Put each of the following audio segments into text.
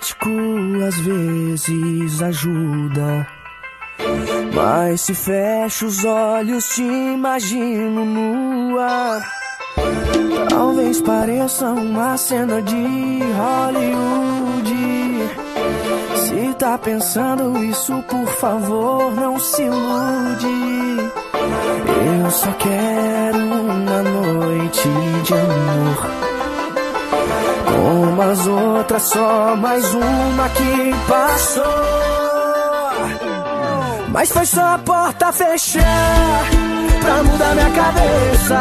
Romântico às vezes ajuda. Mas se fecho os olhos, te imagino nua. Talvez pareça uma cena de Hollywood. Se tá pensando isso, por favor, não se ilude. Eu só quero uma noite de amor. Como as outras, só mais uma que passou. Mas foi só a porta fechar pra mudar minha cabeça.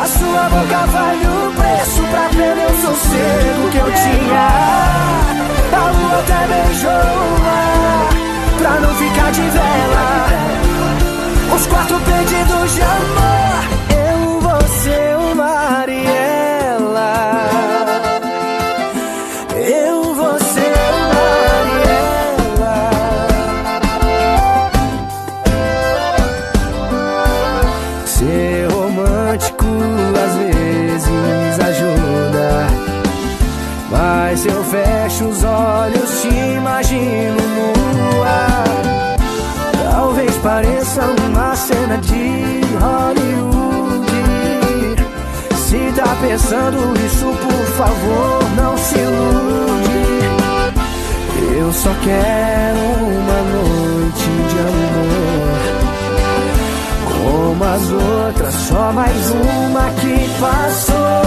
A sua boca vale o preço pra perder o sossego que eu tinha. A lua até beijou mar pra não ficar de vela. Se eu fecho os olhos, te imagino nua. Talvez pareça uma cena de Hollywood. Se tá pensando isso, por favor, não se ilude. Eu só quero uma noite de amor. Como as outras, só mais uma que passou.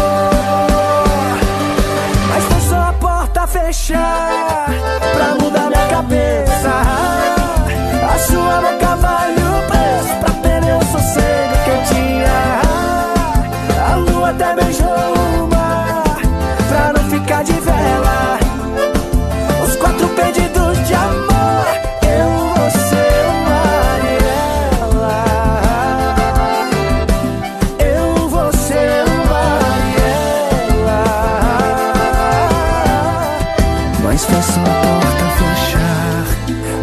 Até beijou o mar pra não ficar de vela. Os quatro pedidos de amor, eu, você, o ela. Eu, você, o ela. Mas foi só a porta fechar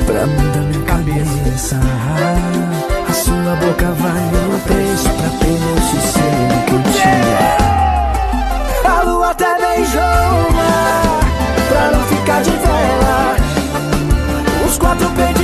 pra mudar minha cabeça. Sua boca vale um preço pra ter meu sossego que eu tinha. A lua até beijou o mar pra não ficar de vela. Os quatro pedidos.